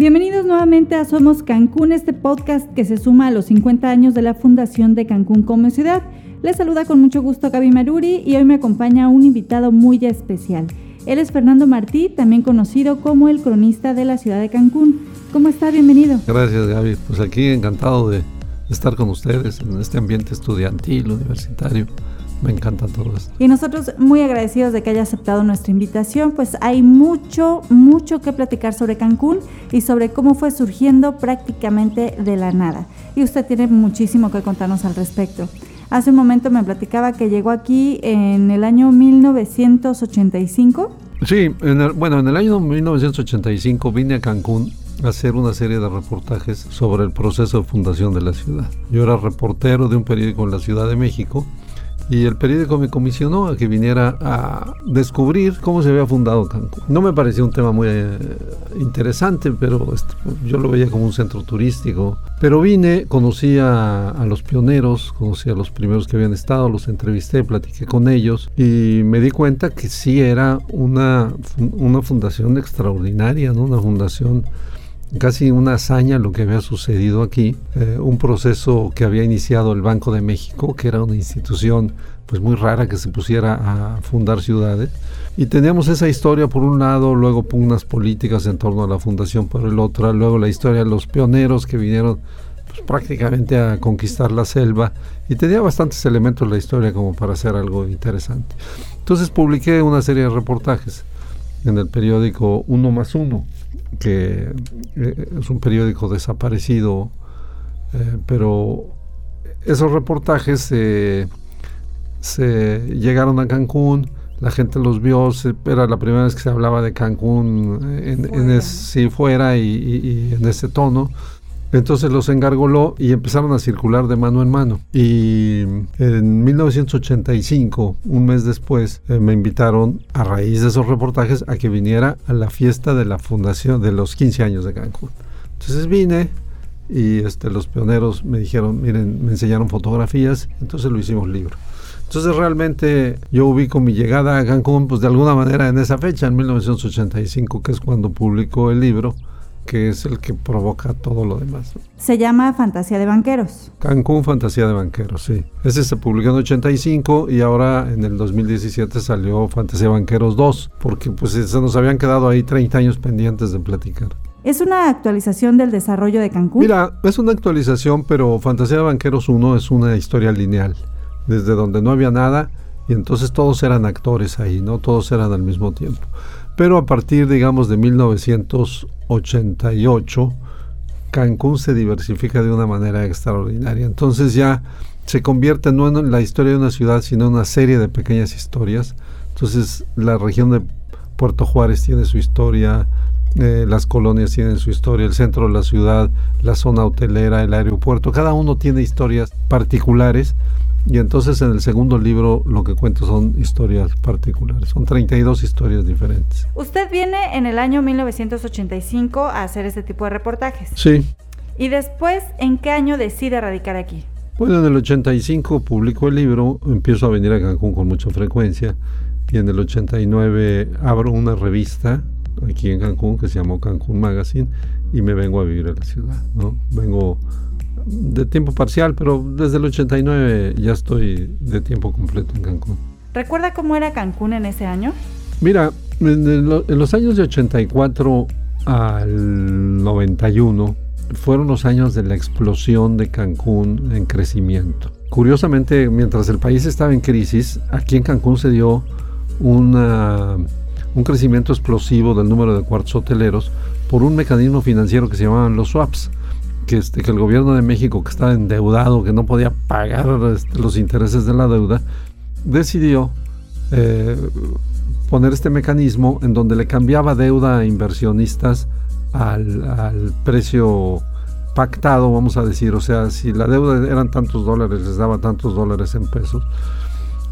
Bienvenidos nuevamente a Somos Cancún, este podcast que se suma a los 50 años de la fundación de Cancún como ciudad. Les saluda con mucho gusto Gaby Maruri y hoy me acompaña un invitado muy especial. Él es Fernando Martí, también conocido como el cronista de la ciudad de Cancún. ¿Cómo está? Bienvenido. Gracias Gaby. Pues aquí encantado de estar con ustedes en este ambiente estudiantil, universitario. Me encanta todo esto. Y nosotros muy agradecidos de que haya aceptado nuestra invitación, pues hay mucho, mucho que platicar sobre Cancún y sobre cómo fue surgiendo prácticamente de la nada. Y usted tiene muchísimo que contarnos al respecto. Hace un momento me platicaba que llegó aquí en el año 1985. Sí, bueno, en el año 1985 vine a Cancún a hacer una serie de reportajes sobre el proceso de fundación de la ciudad. Yo era reportero de un periódico en la Ciudad de México y el periódico me comisionó a que viniera a descubrir cómo se había fundado Cancún. No me parecía un tema muy eh, interesante, pero este, yo lo veía como un centro turístico. Pero vine, conocí a, los pioneros, conocí a los primeros que habían estado, los entrevisté, platiqué con ellos y me di cuenta que sí era una, una fundación extraordinaria, ¿no? una fundación casi una hazaña lo que había sucedido aquí, eh, un proceso que había iniciado el Banco de México, que era una institución pues muy rara que se pusiera a fundar ciudades. Y teníamos esa historia por un lado, luego pugnas políticas en torno a la fundación por el otro, luego la historia de los pioneros que vinieron pues, prácticamente a conquistar la selva y tenía bastantes elementos la historia como para hacer algo interesante. Entonces publiqué una serie de reportajes en el periódico Uno más Uno, que eh, es un periódico desaparecido, eh, pero esos reportajes se llegaron a Cancún, la gente los vio, era la primera vez que se hablaba de Cancún en, en fuera y, y, en ese tono. Entonces los engargoló y empezaron a circular de mano en mano. Y en 1985, un mes después, eh, me invitaron a raíz de esos reportajes a que viniera a la fiesta de la fundación de los 15 años de Cancún. Entonces vine y este, los pioneros me dijeron, miren, me enseñaron fotografías, entonces lo hicimos libro. Entonces realmente yo ubico mi llegada a Cancún pues de alguna manera en esa fecha, en 1985, que es cuando publicó el libro que es el que provoca todo lo demás. Se llama Fantasía de Banqueros. Cancún Fantasía de Banqueros, sí. Ese se publicó en 85 y ahora en el 2017 salió Fantasía de Banqueros 2, porque pues se nos habían quedado ahí 30 años pendientes de platicar. ¿Es una actualización del desarrollo de Cancún? Mira, es una actualización, pero Fantasía de Banqueros 1 es una historia lineal, desde donde no había nada y entonces todos eran actores ahí, ¿no? Todos eran al mismo tiempo. Pero a partir, digamos, de 1988, Cancún se diversifica de una manera extraordinaria. Entonces ya se convierte no en la historia de una ciudad, sino en una serie de pequeñas historias. Entonces la región de Puerto Juárez tiene su historia, eh, las colonias tienen su historia, el centro de la ciudad, la zona hotelera, el aeropuerto, cada uno tiene historias particulares y entonces en el segundo libro lo que cuento son historias particulares, son 32 historias diferentes. Usted viene en el año 1985 a hacer este tipo de reportajes. Sí. ¿Y después en qué año decide radicar aquí? Bueno, en el 85 publico el libro, empiezo a venir a Cancún con mucha frecuencia y en el 89 abro una revista aquí en Cancún que se llamó Cancún Magazine y me vengo a vivir a la ciudad, ¿no? Vengo de tiempo parcial, pero desde el 89 ya estoy de tiempo completo en Cancún. ¿Recuerda cómo era Cancún en ese año? Mira, en, los años de 84 al 91 fueron los años de la explosión de Cancún en crecimiento. Curiosamente, mientras el país estaba en crisis, aquí en Cancún se dio una, un crecimiento explosivo del número de cuartos hoteleros por un mecanismo financiero que se llamaban los swaps que, este, que el gobierno de México, que estaba endeudado, que no podía pagar este, los intereses de la deuda, decidió eh, poner este mecanismo en donde le cambiaba deuda a inversionistas al, precio pactado, vamos a decir, o sea, si la deuda eran tantos dólares, les daba tantos dólares en pesos.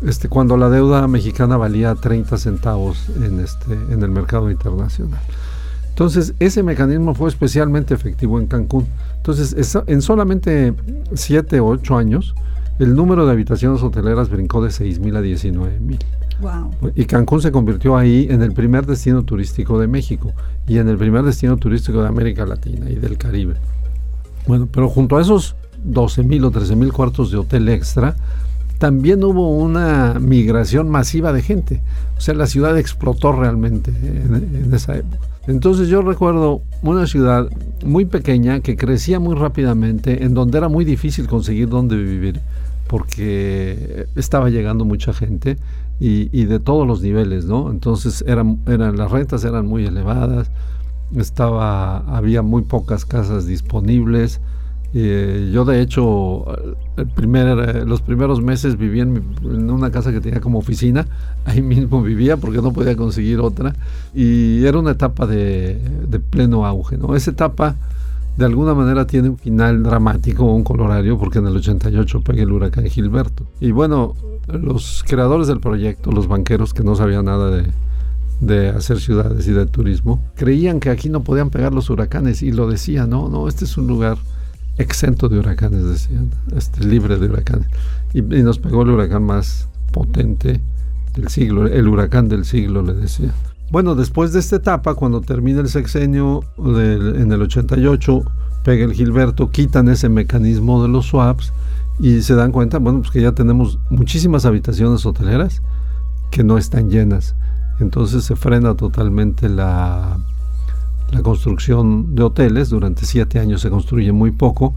Este, cuando la deuda mexicana valía 30 centavos en, este, en el mercado internacional. Entonces, ese mecanismo fue especialmente efectivo en Cancún. Entonces, en solamente 7 o 8 años, el número de habitaciones hoteleras brincó de 6 mil a 19 mil. Y Cancún se convirtió ahí en el primer destino turístico de México y en el primer destino turístico de América Latina y del Caribe. Bueno, pero junto a esos 12 mil o 13 mil cuartos de hotel extra, también hubo una migración masiva de gente. O sea, la ciudad explotó realmente en, esa época. Entonces yo recuerdo una ciudad muy pequeña que crecía muy rápidamente, en donde era muy difícil conseguir dónde vivir, porque estaba llegando mucha gente y, de todos los niveles, ¿no? Entonces eran, eran, las rentas eran muy elevadas, estaba, había muy pocas casas disponibles, eh, yo de hecho, el primer, los primeros meses vivía en, una casa que tenía como oficina, ahí mismo vivía porque no podía conseguir otra y era una etapa de, pleno auge. ¿no? Esa etapa de alguna manera tiene un final dramático, un colorario, porque en el 88 pega el huracán Gilberto. Y bueno, los creadores del proyecto, los banqueros que no sabían nada de, de hacer ciudades y de turismo, creían que aquí no podían pegar los huracanes y lo decían, no, no, este es un lugar exento de huracanes, decían, este, libre de huracanes. Y, nos pegó el huracán más potente del siglo, el huracán del siglo, le decía. Bueno, después de esta etapa, cuando termina el sexenio en el 88, pega el Gilberto, quitan ese mecanismo de los swaps y se dan cuenta, bueno, pues que ya tenemos muchísimas habitaciones hoteleras que no están llenas. Entonces se frena totalmente la, la construcción de hoteles. Durante siete años se construye muy poco,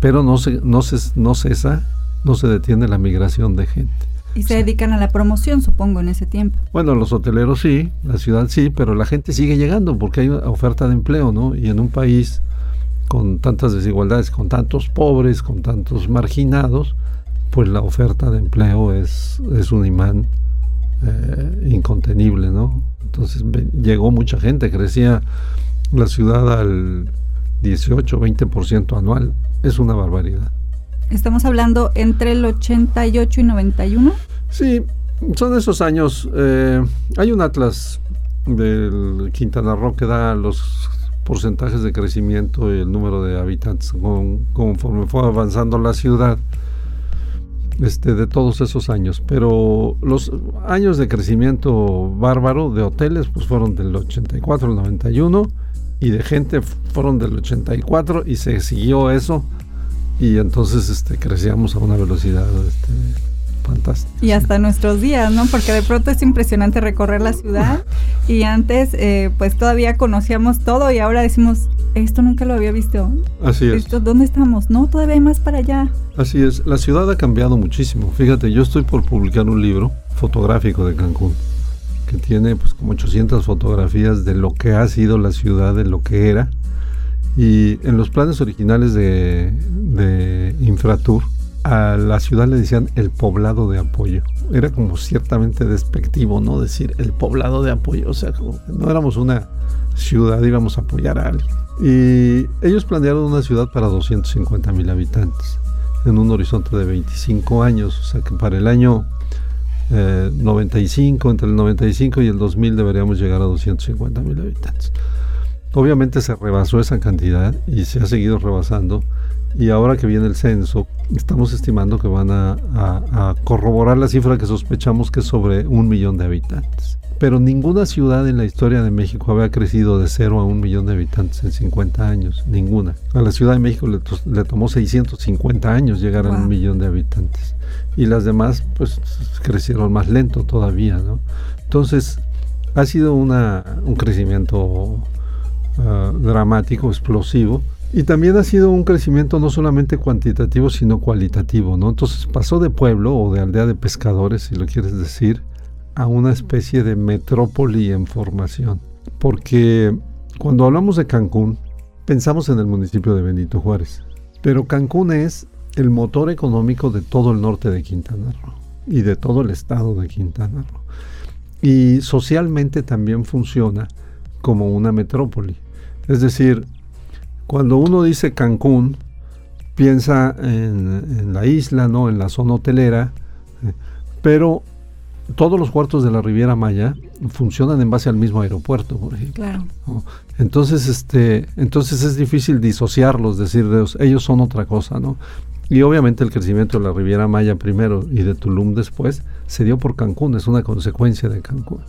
pero no, se, no, no cesa, no se detiene la migración de gente. Y se dedican a la promoción, supongo, en ese tiempo. Bueno, los hoteleros sí, la ciudad sí, pero la gente sigue llegando porque hay oferta de empleo, ¿no? Y en un país con tantas desigualdades, con tantos pobres, con tantos marginados, pues la oferta de empleo es, es un imán eh, incontenible, ¿no? Entonces llegó mucha gente, crecía la ciudad al 18, 20% anual. Es una barbaridad. Estamos hablando entre el 88 y 91. Sí, son esos años. Eh, hay un atlas del Quintana Roo que da los porcentajes de crecimiento y el número de habitantes conforme fue avanzando la ciudad este, de todos esos años. Pero los años de crecimiento bárbaro de hoteles pues fueron del 84 al 91 y de gente fueron del 84 y se siguió eso y entonces este crecíamos a una velocidad este, fantástica. Y hasta nuestros días, ¿no? Porque de pronto es impresionante recorrer la ciudad y antes eh, pues todavía conocíamos todo y ahora decimos, esto nunca lo había visto. Así es. ¿Dónde estamos? No, todavía hay más para allá. Así es, la ciudad ha cambiado muchísimo. Fíjate, yo estoy por publicar un libro fotográfico de Cancún que tiene pues como 800 fotografías de lo que ha sido la ciudad, de lo que era. Y en los planes originales de, de Infratur, a la ciudad le decían el poblado de apoyo. Era como ciertamente despectivo, ¿no? Decir el poblado de apoyo. O sea, como no éramos una ciudad, íbamos a apoyar a alguien. Y ellos planearon una ciudad para 250 mil habitantes en un horizonte de 25 años. O sea que para el año 95, eh, entre el 95 y el 2000 deberíamos llegar a 250 mil habitantes. Obviamente se rebasó esa cantidad y se ha seguido rebasando y ahora que viene el censo estamos estimando que van a, a corroborar la cifra que sospechamos que es sobre un millón de habitantes pero ninguna ciudad en la historia de México había crecido de 0 a un millón de habitantes en 50 años, ninguna. A la Ciudad de México le, tomó 650 años llegar a un millón de habitantes y las demás pues crecieron más lento todavía, ¿no? Entonces ha sido una, un crecimiento ah, dramático, explosivo. Y también ha sido un crecimiento no solamente cuantitativo, sino cualitativo, ¿no? Entonces pasó de pueblo o de aldea de pescadores, si lo quieres decir, a una especie de metrópoli en formación. Porque cuando hablamos de Cancún, pensamos en el municipio de Benito Juárez. Pero Cancún es el motor económico de todo el norte de Quintana Roo y de todo el estado de Quintana Roo. Y socialmente también funciona como una metrópoli. Es decir, cuando uno dice Cancún, piensa en, la isla, ¿no? En la zona hotelera, eh, pero todos los cuartos de la Riviera Maya funcionan en base al mismo aeropuerto, por ejemplo. Claro. Entonces, este, entonces es difícil disociarlos, decir, ellos son otra cosa, ¿no? Y obviamente el crecimiento de la Riviera Maya primero y de Tulum después se dio por Cancún, es una consecuencia de Cancún.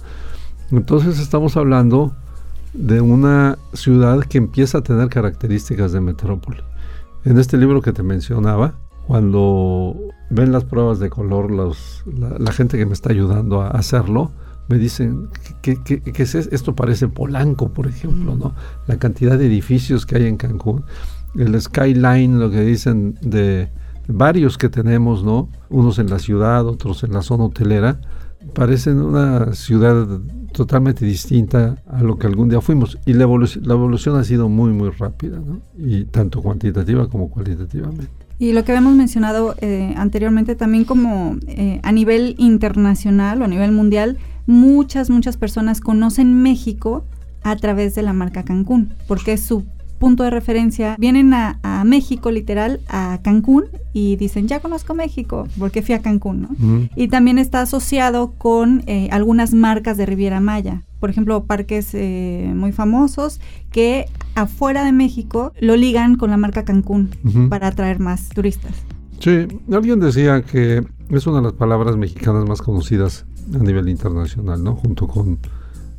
Entonces estamos hablando de una ciudad que empieza a tener características de metrópoli. En este libro que te mencionaba, cuando ven las pruebas de color, la, gente que me está ayudando a hacerlo, me dicen que, es esto parece Polanco, por ejemplo, ¿no? La cantidad de edificios que hay en Cancún, el skyline, lo que dicen de varios que tenemos, ¿no? Unos en la ciudad, otros en la zona hotelera, parecen una ciudad totalmente distinta a lo que algún día fuimos. Y la, la evolución ha sido muy, muy rápida, ¿no? Y tanto cuantitativa como cualitativamente. Y lo que habíamos mencionado eh, anteriormente también como eh, a nivel internacional o a nivel mundial, muchas, muchas personas conocen México a través de la marca Cancún, porque es su punto de referencia. Vienen a, México, literal, a Cancún y dicen, ya conozco México, porque fui a Cancún, ¿no? Y también está asociado con eh, algunas marcas de Riviera Maya por ejemplo, parques eh, muy famosos que afuera de México lo ligan con la marca Cancún para atraer más turistas. Sí, alguien decía que es una de las palabras mexicanas más conocidas a nivel internacional, ¿no? Junto con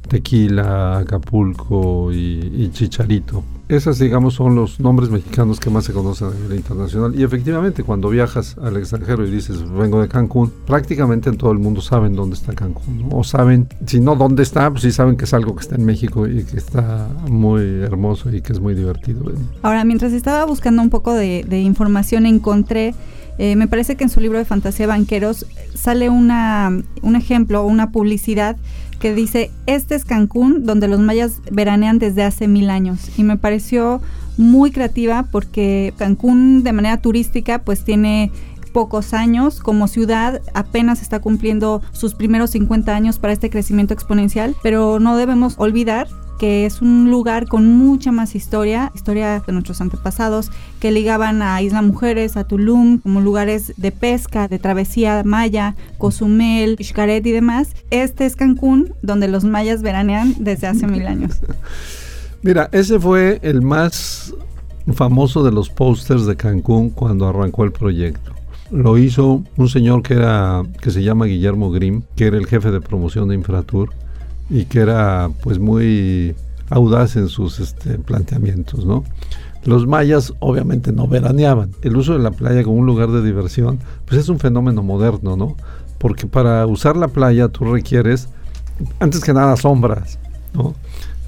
Tequila, Acapulco y, Chicharito. Esas, digamos, son los nombres mexicanos que más se conocen a nivel internacional. Y efectivamente, cuando viajas al extranjero y dices, vengo de Cancún, prácticamente en todo el mundo saben dónde está Cancún. O saben, si no dónde está, pues sí saben que es algo que está en México y que está muy hermoso y que es muy divertido. Ahora, mientras estaba buscando un poco de, información, encontré eh, me parece que en su libro de fantasía banqueros sale una, un ejemplo, una publicidad que dice, este es Cancún, donde los mayas veranean desde hace mil años. Y me pareció muy creativa porque Cancún de manera turística pues tiene pocos años como ciudad, apenas está cumpliendo sus primeros 50 años para este crecimiento exponencial, pero no debemos olvidar que es un lugar con mucha más historia, historia de nuestros antepasados, que ligaban a Isla Mujeres, a Tulum, como lugares de pesca, de travesía maya, Cozumel, Xcaret y demás. Este es Cancún, donde los mayas veranean desde hace mil años. Mira, ese fue el más famoso de los pósters de Cancún cuando arrancó el proyecto. Lo hizo un señor que era que se llama Guillermo Grimm, que era el jefe de promoción de Infratur y que era pues muy audaz en sus este, planteamientos, ¿no? Los mayas obviamente no veraneaban. El uso de la playa como un lugar de diversión, pues es un fenómeno moderno, ¿no? Porque para usar la playa tú requieres, antes que nada, sombras, ¿no?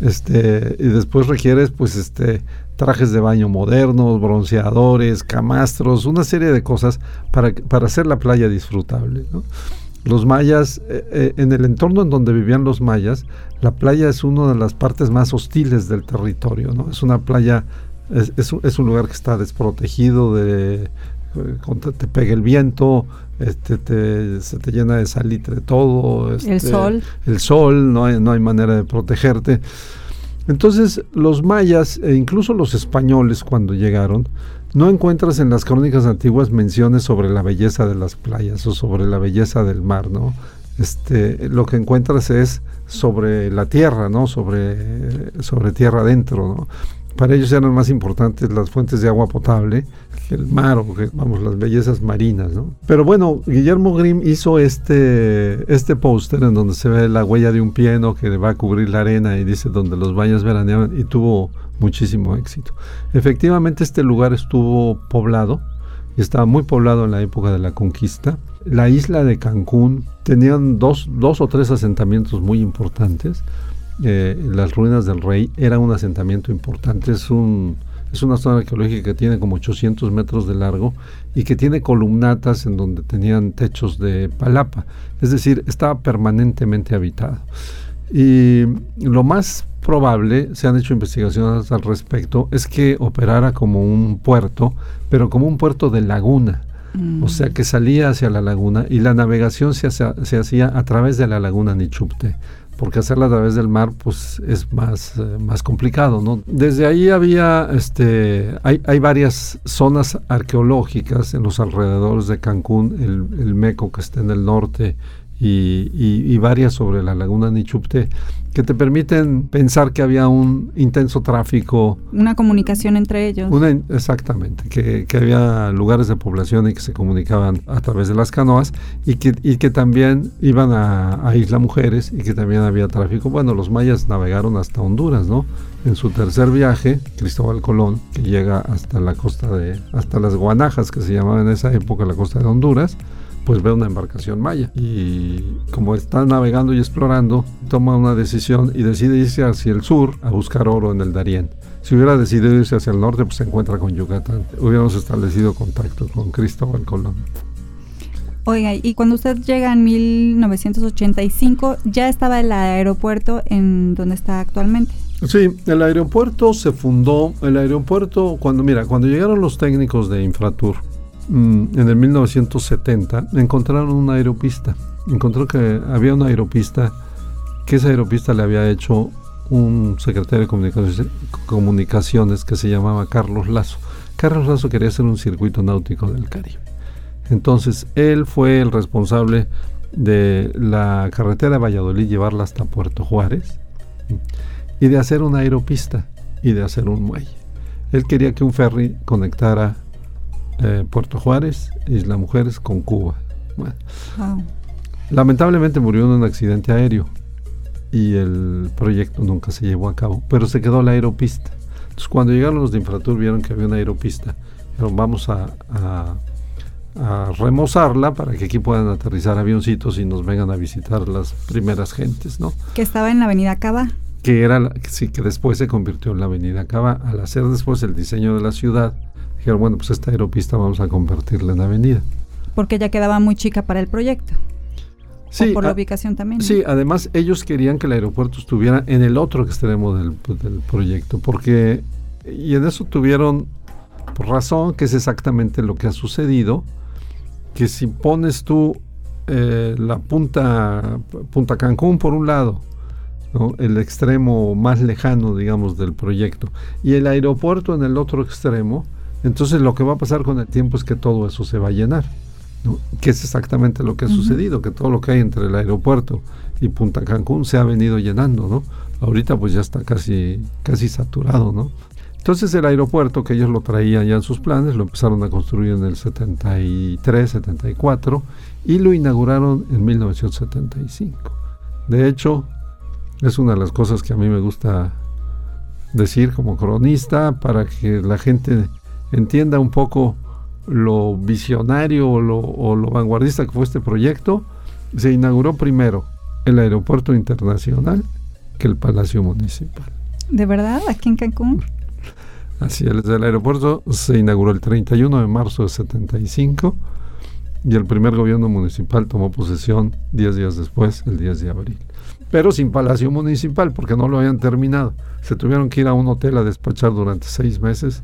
Este, y después requieres, pues, este, trajes de baño modernos, bronceadores, camastros, una serie de cosas para, para hacer la playa disfrutable, ¿no? Los mayas, eh, eh, en el entorno en donde vivían los mayas, la playa es una de las partes más hostiles del territorio, ¿no? Es una playa, es, un lugar que está desprotegido de, eh, te pega el viento, este, se te llena de salitre todo. el este, sol. El sol, no hay, no hay manera de protegerte. Entonces los mayas e incluso los españoles cuando llegaron no encuentras en las crónicas antiguas menciones sobre la belleza de las playas o sobre la belleza del mar, ¿no? Este, lo que encuentras es sobre la tierra, ¿no? Sobre, sobre tierra adentro, ¿no? Para ellos eran más importantes las fuentes de agua potable que el mar o que, vamos, las bellezas marinas, ¿no? Pero bueno, Guillermo Grimm hizo este, este póster en donde se ve la huella de un pieno que va a cubrir la arena y dice donde los baños veraneaban y tuvo muchísimo éxito. Efectivamente este lugar estuvo poblado y estaba muy poblado en la época de la conquista. La isla de Cancún tenían dos, dos o tres asentamientos muy importantes. Eh, las ruinas del rey era un asentamiento importante, es, un, es una zona arqueológica que tiene como 800 metros de largo y que tiene columnatas en donde tenían techos de palapa, es decir, estaba permanentemente habitado. Y lo más probable, se han hecho investigaciones al respecto, es que operara como un puerto, pero como un puerto de laguna. O sea que salía hacia la laguna y la navegación se, se hacía a través de la laguna Nichupte porque hacerla a través del mar pues es más, eh, más complicado, ¿no? Desde ahí había, este, hay, hay, varias zonas arqueológicas en los alrededores de Cancún, el, el Meco que está en el norte y, y, y varias sobre la laguna Nichupte, que te permiten pensar que había un intenso tráfico. Una comunicación entre ellos. Una, exactamente, que, que, había lugares de población y que se comunicaban a través de las canoas y que, y que también iban a, a Isla Mujeres y que también había tráfico. Bueno, los mayas navegaron hasta Honduras, ¿no? En su tercer viaje, Cristóbal Colón, que llega hasta la costa de, hasta las Guanajas, que se llamaba en esa época la costa de Honduras, pues ve una embarcación maya y como está navegando y explorando, toma una decisión y decide irse hacia el sur a buscar oro en el Darién. Si hubiera decidido irse hacia el norte, pues se encuentra con Yucatán. Hubiéramos establecido contacto con Cristóbal Colón. Oiga, y cuando usted llega en 1985, ya estaba el aeropuerto en donde está actualmente. Sí, el aeropuerto se fundó, el aeropuerto, cuando, mira, cuando llegaron los técnicos de Infratur, en el 1970 encontraron una aeropista. Encontró que había una aeropista, que esa aeropista le había hecho un secretario de comunicaciones, que se llamaba Carlos Lazo. Carlos Lazo quería hacer un circuito náutico del Caribe. Entonces él fue el responsable de la carretera de Valladolid llevarla hasta Puerto Juárez y de hacer una aeropista y de hacer un muelle. Él quería que un ferry conectara eh, Puerto Juárez, Isla Mujeres con Cuba. Bueno. Wow. Lamentablemente murió en un accidente aéreo y el proyecto nunca se llevó a cabo, pero se quedó la aeropista. Entonces cuando llegaron los de Infratur vieron que había una aeropista, dijeron vamos a, a, a, remozarla para que aquí puedan aterrizar avioncitos y nos vengan a visitar las primeras gentes, ¿no? Que estaba en la avenida Cava. Que era, la, sí, que después se convirtió en la avenida Cava. Al hacer después el diseño de la ciudad, dijeron, bueno, pues esta aeropista vamos a convertirla en avenida. Porque ya quedaba muy chica para el proyecto. Sí, o por la ubicación también. ¿no? Sí, además ellos querían que el aeropuerto estuviera en el otro extremo del, del proyecto, porque, y en eso tuvieron razón, que es exactamente lo que ha sucedido, que si pones tú eh, la punta, punta Cancún por un lado, ¿no? el extremo más lejano, digamos, del proyecto, y el aeropuerto en el otro extremo, entonces lo que va a pasar con el tiempo es que todo eso se va a llenar, ¿no? que es exactamente lo que ha uh -huh. sucedido, que todo lo que hay entre el aeropuerto y Punta Cancún se ha venido llenando, ¿no? Ahorita pues ya está casi, casi saturado, ¿no? Entonces el aeropuerto que ellos lo traían ya en sus planes, lo empezaron a construir en el 73, 74 y lo inauguraron en 1975. De hecho, es una de las cosas que a mí me gusta decir como cronista para que la gente entienda un poco lo visionario o lo, o lo, vanguardista que fue este proyecto, se inauguró primero el aeropuerto internacional que el Palacio Municipal. ¿De verdad? ¿Aquí en Cancún? Así es, el aeropuerto se inauguró el 31 de marzo de 75 y el primer gobierno municipal tomó posesión 10 días después, el 10 de abril. Pero sin Palacio Municipal, porque no lo habían terminado. Se tuvieron que ir a un hotel a despachar durante seis meses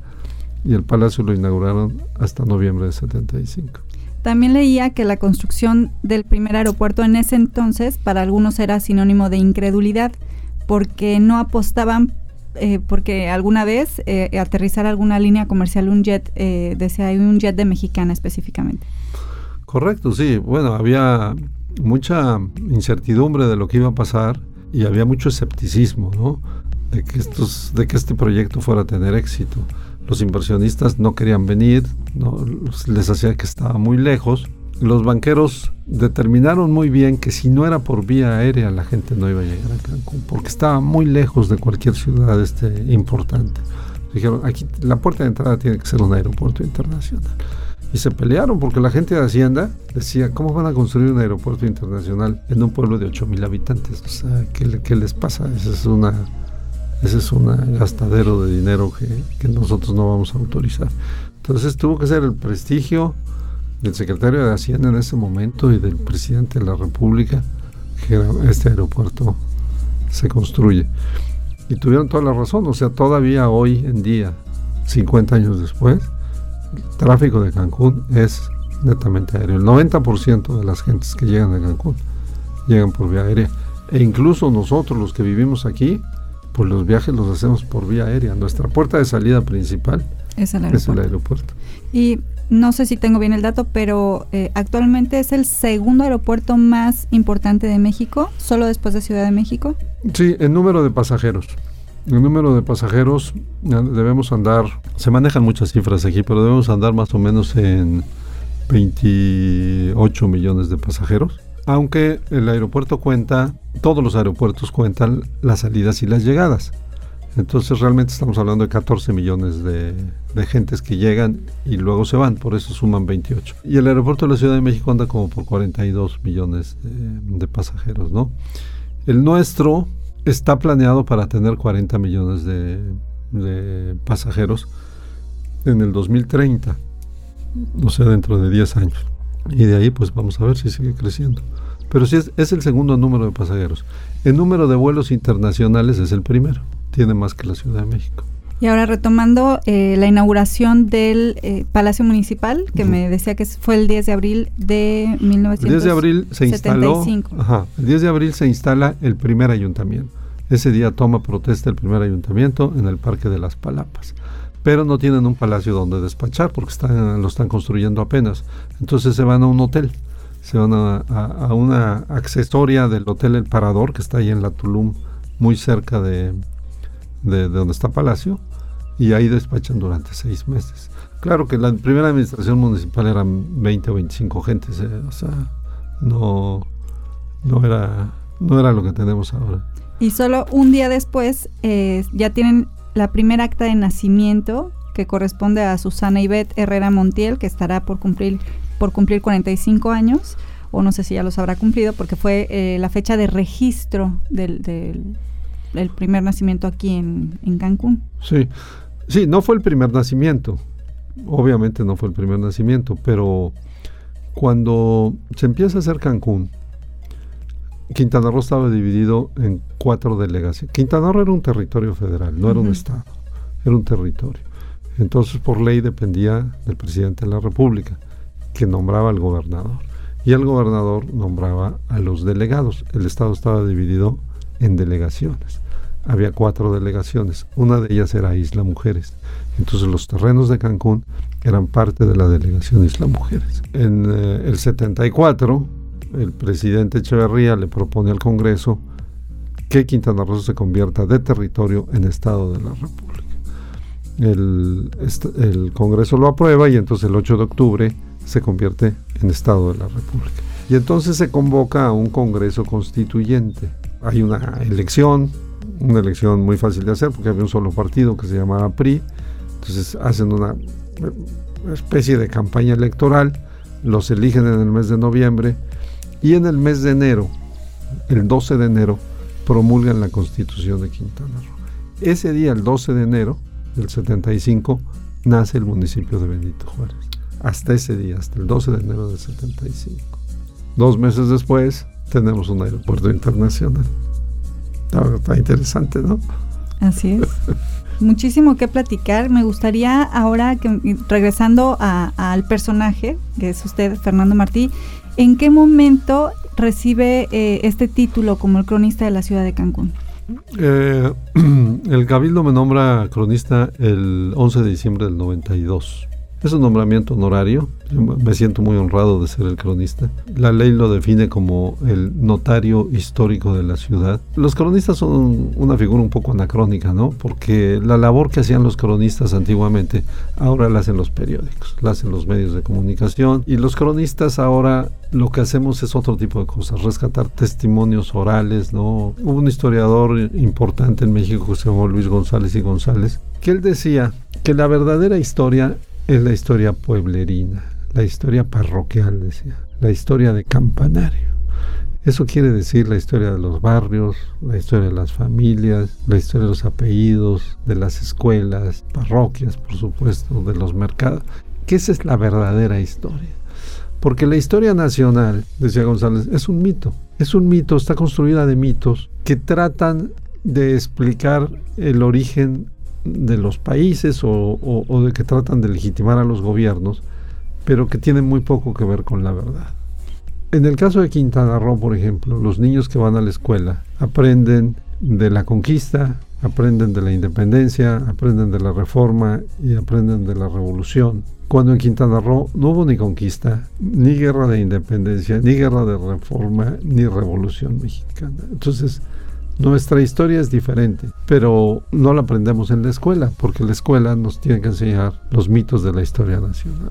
y el palacio lo inauguraron hasta noviembre de 75. También leía que la construcción del primer aeropuerto en ese entonces para algunos era sinónimo de incredulidad porque no apostaban eh, porque alguna vez eh, aterrizar alguna línea comercial un jet eh, decía un jet de Mexicana específicamente. Correcto, sí. Bueno, había mucha incertidumbre de lo que iba a pasar y había mucho escepticismo, ¿no? De que estos, de que este proyecto fuera a tener éxito los inversionistas no querían venir, no, les hacía que estaba muy lejos. Los banqueros determinaron muy bien que si no era por vía aérea la gente no iba a llegar a Cancún, porque estaba muy lejos de cualquier ciudad este, importante. Dijeron, aquí la puerta de entrada tiene que ser un aeropuerto internacional. Y se pelearon porque la gente de Hacienda decía, ¿cómo van a construir un aeropuerto internacional en un pueblo de 8 mil habitantes? O sea, ¿qué, ¿qué les pasa? Esa es una ese es un gastadero de dinero que, que, nosotros no vamos a autorizar. Entonces tuvo que ser el prestigio del secretario de Hacienda en ese momento y del presidente de la República que este aeropuerto se construye. Y tuvieron toda la razón, o sea, todavía hoy en día, 50 años después, tráfico de Cancún es netamente aéreo. El 90% de las gentes que llegan a Cancún llegan por vía aérea E incluso nosotros los que vivimos aquí, pues los viajes los hacemos por vía aérea. Nuestra puerta de salida principal es el es el aeropuerto. aeropuerto. Y no sé si tengo bien el dato, pero eh, actualmente es el segundo aeropuerto más importante de México, solo después de Ciudad de México. Sí, el número de pasajeros. El número de pasajeros eh, debemos andar, se manejan muchas cifras aquí, pero debemos andar más o menos en 28 millones de pasajeros. Aunque el aeropuerto cuenta, todos los aeropuertos cuentan las salidas y las llegadas. Entonces realmente estamos hablando de 14 millones de, de gentes que llegan y luego se van, por eso suman 28. Y el aeropuerto de la Ciudad de México anda como por 42 millones de, de pasajeros, ¿no? El nuestro está planeado para tener 40 millones de, de pasajeros en el 2030, o sea, dentro de 10 años. Y de ahí pues vamos a ver si sigue creciendo. Pero sí es, es el segundo número de pasajeros. El número de vuelos internacionales es el primero, tiene más que la Ciudad de México. Y ahora retomando eh, la inauguración del eh, Palacio Municipal, que me decía que fue el 10 de abril de El 10 1975. de abril se instaló, ajá, el 10 de abril se instala el primer ayuntamiento. Ese día toma protesta el primer ayuntamiento en el Parque de las Palapas. Pero no tienen un palacio donde despachar porque lo están construyendo apenas. Entonces se van a un hotel. Se van a, a- una accesoria del Hotel El Parador, que está ahí en la Tulum, muy cerca de donde está Palacio. Y ahí despachan durante seis meses. Claro que la primera administración municipal eran 20 o 25 gentes. eh, o sea, no, no, era, no era lo que tenemos ahora. Y solo un día después eh, ya tienen la primera acta de nacimiento que corresponde a Susana Ivette Herrera Montiel, que estará por cumplir, por cumplir 45 años, o no sé si ya los habrá cumplido, porque fue eh, la fecha de registro del, del- del primer nacimiento aquí en, en Cancún. Sí, sí, no fue el primer nacimiento. Obviamente no fue el primer nacimiento, pero cuando se empieza a hacer Cancún, Quintana Roo estaba dividido en cuatro delegaciones. Quintana Roo era un territorio federal, no era un estado, era un territorio. Entonces, por ley dependía del presidente de la República, que nombraba al gobernador. Y el gobernador nombraba a los delegados. El estado estaba dividido en delegaciones. Había cuatro delegaciones. Una de ellas era Isla Mujeres. Entonces los terrenos de Cancún eran parte de la delegación Isla Mujeres. En eh, el 74, el presidente Echeverría le propone al Congreso que Quintana Roo se convierta de territorio en Estado de la República. El, Congreso lo aprueba y entonces el 8 de octubre se convierte en Estado de la República. Y entonces se convoca a un Congreso Constituyente. Hay una elección, una elección muy fácil de hacer porque había un solo partido que se llamaba PRI. Entonces hacen una eh, especie de campaña electoral, los eligen en el mes de noviembre y en el mes de enero, el 12 de enero, promulgan la Constitución de Quintana Roo. Ese día, el 12 de enero del 75, nace el municipio de Benito Juárez. Hasta ese día, hasta el 12 de enero del 75. Dos meses después, tenemos un aeropuerto internacional. Está, está interesante, ¿no? Así es. Muchísimo que platicar. Me gustaría ahora que regresando al personaje, que es usted, Fernando Martí, ¿en qué momento recibe eh, este título como el cronista de la ciudad de Cancún? Eh, el Cabildo me nombra cronista el 11 de diciembre del 92. Es un nombramiento honorario. Me siento muy honrado de ser el cronista. La ley lo define como el notario histórico de la ciudad. Los cronistas son una figura un poco anacrónica, ¿no? Porque la labor que hacían los cronistas antiguamente, ahora la hacen los periódicos, la hacen los medios de comunicación. Y los cronistas ahora lo que hacemos es otro tipo de cosas, rescatar testimonios orales, ¿no? Hubo un historiador importante en México que se llamó Luis González y González, que él decía que la verdadera historia es la historia pueblerina, la historia parroquial, decía, la historia de campanario. Eso quiere decir la historia de los barrios, la historia de las familias, la historia de los apellidos, de las escuelas, parroquias, por supuesto, de los mercados, que es la verdadera historia. Porque la historia nacional, decía González, es un mito. Es un mito, está construida de mitos que tratan de explicar el origen de los países o, de que tratan de legitimar a los gobiernos, pero que tienen muy poco que ver con la verdad. En el caso de Quintana Roo, por ejemplo, los niños que van a la escuela aprenden de la conquista, aprenden de la independencia, aprenden de la reforma y aprenden de la revolución. Cuando en Quintana Roo no hubo ni conquista, ni guerra de independencia, ni guerra de reforma, ni revolución mexicana. Entonces, nuestra historia es diferente, pero no la aprendemos en la escuela, porque la escuela nos tiene que enseñar los mitos de la historia nacional,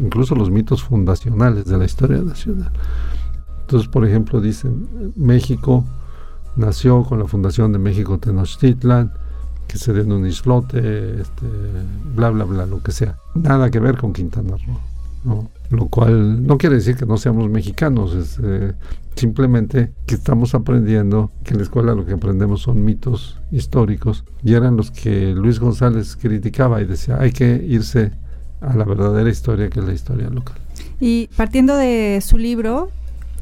incluso los mitos fundacionales de la historia nacional. Entonces, por ejemplo, dicen, México nació con la fundación de México Tenochtitlan, que se dio en un islote, este, bla, bla, bla, lo que sea. Nada que ver con Quintana Roo. ¿No? Lo cual no quiere decir que no seamos mexicanos, es eh, simplemente que estamos aprendiendo que en la escuela lo que aprendemos son mitos históricos y eran los que Luis González criticaba y decía hay que irse a la verdadera historia que es la historia local. Y partiendo de su libro,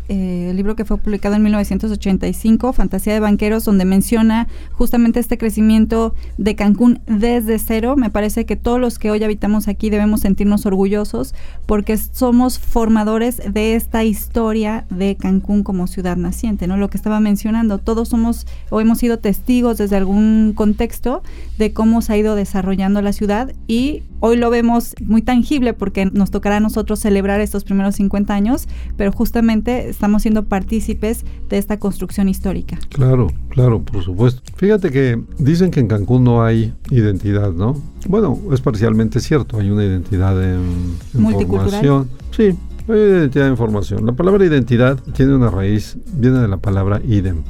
eh, el libro que fue publicado en 1985, Fantasía de Banqueros, donde menciona justamente este crecimiento de Cancún desde cero. Me parece que todos los que hoy habitamos aquí debemos sentirnos orgullosos porque somos formadores de esta historia de Cancún como ciudad naciente, ¿no? Lo que estaba mencionando, todos somos o hemos sido testigos desde algún contexto de cómo se ha ido desarrollando la ciudad y hoy lo vemos muy tangible porque nos tocará a nosotros celebrar estos primeros 50 años, pero justamente estamos siendo partícipes de esta construcción histórica. Claro, claro, por supuesto. Fíjate que dicen que en Cancún no hay identidad, ¿no? Bueno, es parcialmente cierto, hay una identidad en información. Sí, hay identidad de información. La palabra identidad tiene una raíz, viene de la palabra idem.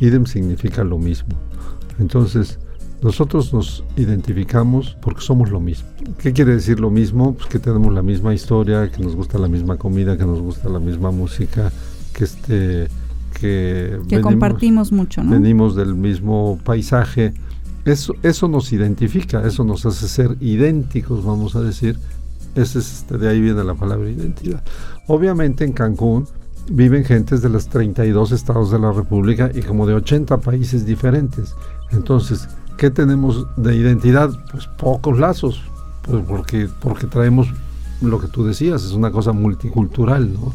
Idem significa lo mismo. Entonces, nosotros nos identificamos porque somos lo mismo. ¿Qué quiere decir lo mismo? Pues que tenemos la misma historia, que nos gusta la misma comida, que nos gusta la misma música, que este que, compartimos mucho, ¿no? Venimos del mismo paisaje. Eso, eso nos identifica, eso nos hace ser idénticos, vamos a decir. Ese es, este, de ahí viene la palabra identidad. Obviamente en Cancún viven gentes de los 32 estados de la República y como de 80 países diferentes. Entonces, ¿Qué tenemos de identidad? Pues pocos lazos, pues porque, porque traemos lo que tú decías, es una cosa multicultural, ¿no?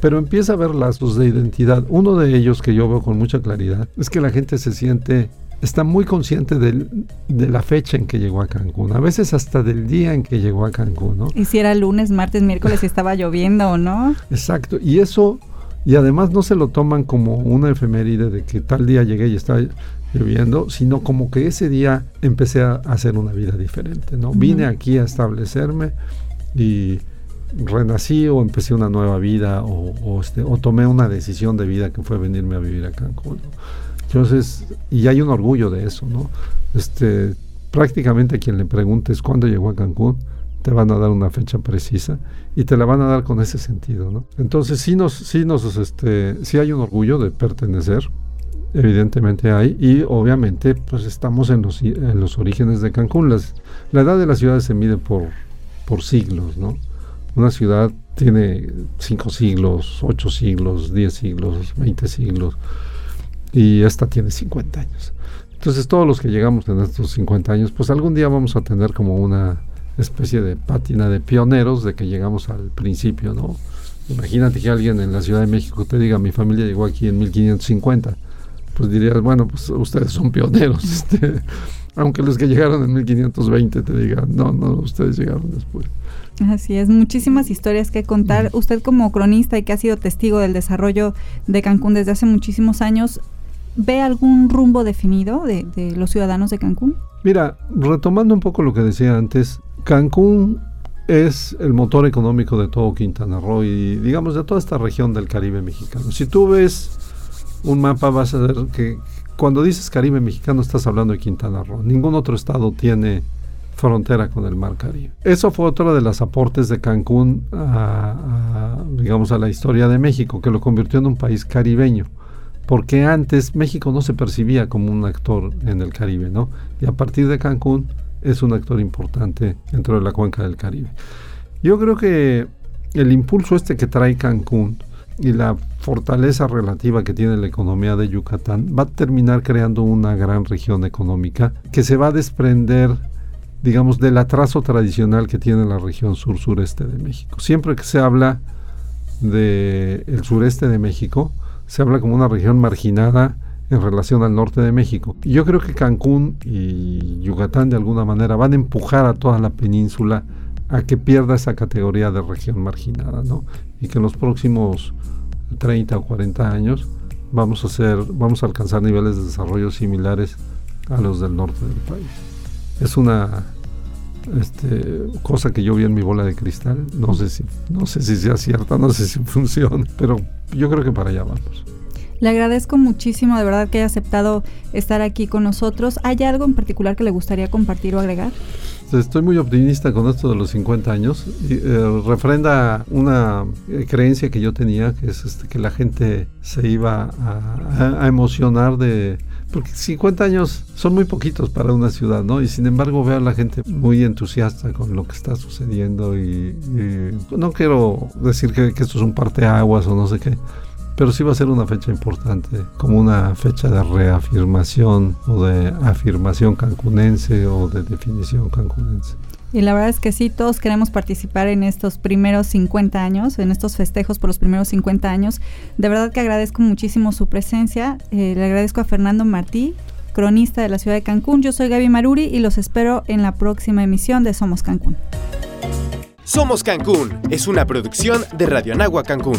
Pero empieza a haber lazos de identidad. Uno de ellos que yo veo con mucha claridad es que la gente se siente, está muy consciente de la fecha en que llegó a Cancún, a veces hasta del día en que llegó a Cancún, ¿no? Y si era lunes, martes, miércoles, si estaba lloviendo o no. Exacto, y eso, y además no se lo toman como una efeméride de que tal día llegué y estaba viviendo, sino como que ese día empecé a hacer una vida diferente, ¿no? Vine aquí a establecerme y renací o empecé una nueva vida o, este, o tomé una decisión de vida que fue venirme a vivir a Cancún. Entonces, y hay un orgullo de eso, ¿no? Este, prácticamente a quien le preguntes cuándo llegó a Cancún, te van a dar una fecha precisa y te la van a dar con ese sentido, ¿no? Entonces sí nos, sí nos, este, sí hay un orgullo de pertenecer, evidentemente hay, y obviamente pues estamos en los, en los orígenes de Cancún. la edad de la ciudad se mide por, por siglos, ¿no? Una ciudad tiene cinco siglos, ocho siglos, diez siglos, veinte siglos, y esta tiene 50 años. Entonces todos los que llegamos en estos 50 años, pues algún día vamos a tener como una especie de pátina de pioneros de que llegamos al principio, ¿no? Imagínate que alguien en la Ciudad de México te diga, mi familia llegó aquí en 1550 pues dirías, bueno, pues ustedes son pioneros, este, aunque los que llegaron en 1520 te digan, no, no, ustedes llegaron después. Así es, muchísimas historias que contar. Usted como cronista y que ha sido testigo del desarrollo de Cancún desde hace muchísimos años, ¿ve algún rumbo definido de, de los ciudadanos de Cancún? Mira, retomando un poco lo que decía antes, Cancún es el motor económico de todo Quintana Roo y digamos de toda esta región del Caribe mexicano. Si tú ves un mapa vas a ver que cuando dices Caribe mexicano estás hablando de Quintana Roo. Ningún otro estado tiene frontera con el Mar Caribe. Eso fue otro de los aportes de Cancún a, digamos, a la historia de México, que lo convirtió en un país caribeño. Porque antes México no se percibía como un actor en el Caribe, ¿no? Y a partir de Cancún es un actor importante dentro de la cuenca del Caribe. Yo creo que el impulso este que trae Cancún y la fortaleza relativa que tiene la economía de Yucatán va a terminar creando una gran región económica que se va a desprender digamos del atraso tradicional que tiene la región sur sureste de México. Siempre que se habla del sureste de México, se habla como una región marginada en relación al norte de México. Yo creo que Cancún y Yucatán de alguna manera van a empujar a toda la península a que pierda esa categoría de región marginada, ¿no? Y que en los próximos 30 o 40 años vamos a hacer, vamos a alcanzar niveles de desarrollo similares a los del norte del país. Es una este, cosa que yo vi en mi bola de cristal. No sé si, no sé si sea cierta, no sé si funciona, pero yo creo que para allá vamos. Le agradezco muchísimo de verdad que haya aceptado estar aquí con nosotros. ¿Hay algo en particular que le gustaría compartir o agregar? Estoy muy optimista con esto de los 50 años. Y, eh, refrenda una eh, creencia que yo tenía, que es este, que la gente se iba a, emocionar de... Porque 50 años son muy poquitos para una ciudad, ¿no? Y sin embargo veo a la gente muy entusiasta con lo que está sucediendo y, no quiero decir que esto es un parteaguas o no sé qué, pero sí va a ser una fecha importante, como una fecha de reafirmación o de afirmación cancunense o de definición cancunense. Y la verdad es que sí, todos queremos participar en estos primeros 50 años, en estos festejos por los primeros 50 años. De verdad que agradezco muchísimo su presencia. Eh, le agradezco a Fernando Martí, cronista de la ciudad de Cancún. Yo soy Gaby Maruri y los espero en la próxima emisión de Somos Cancún. Somos Cancún es una producción de Radio Anagua Cancún.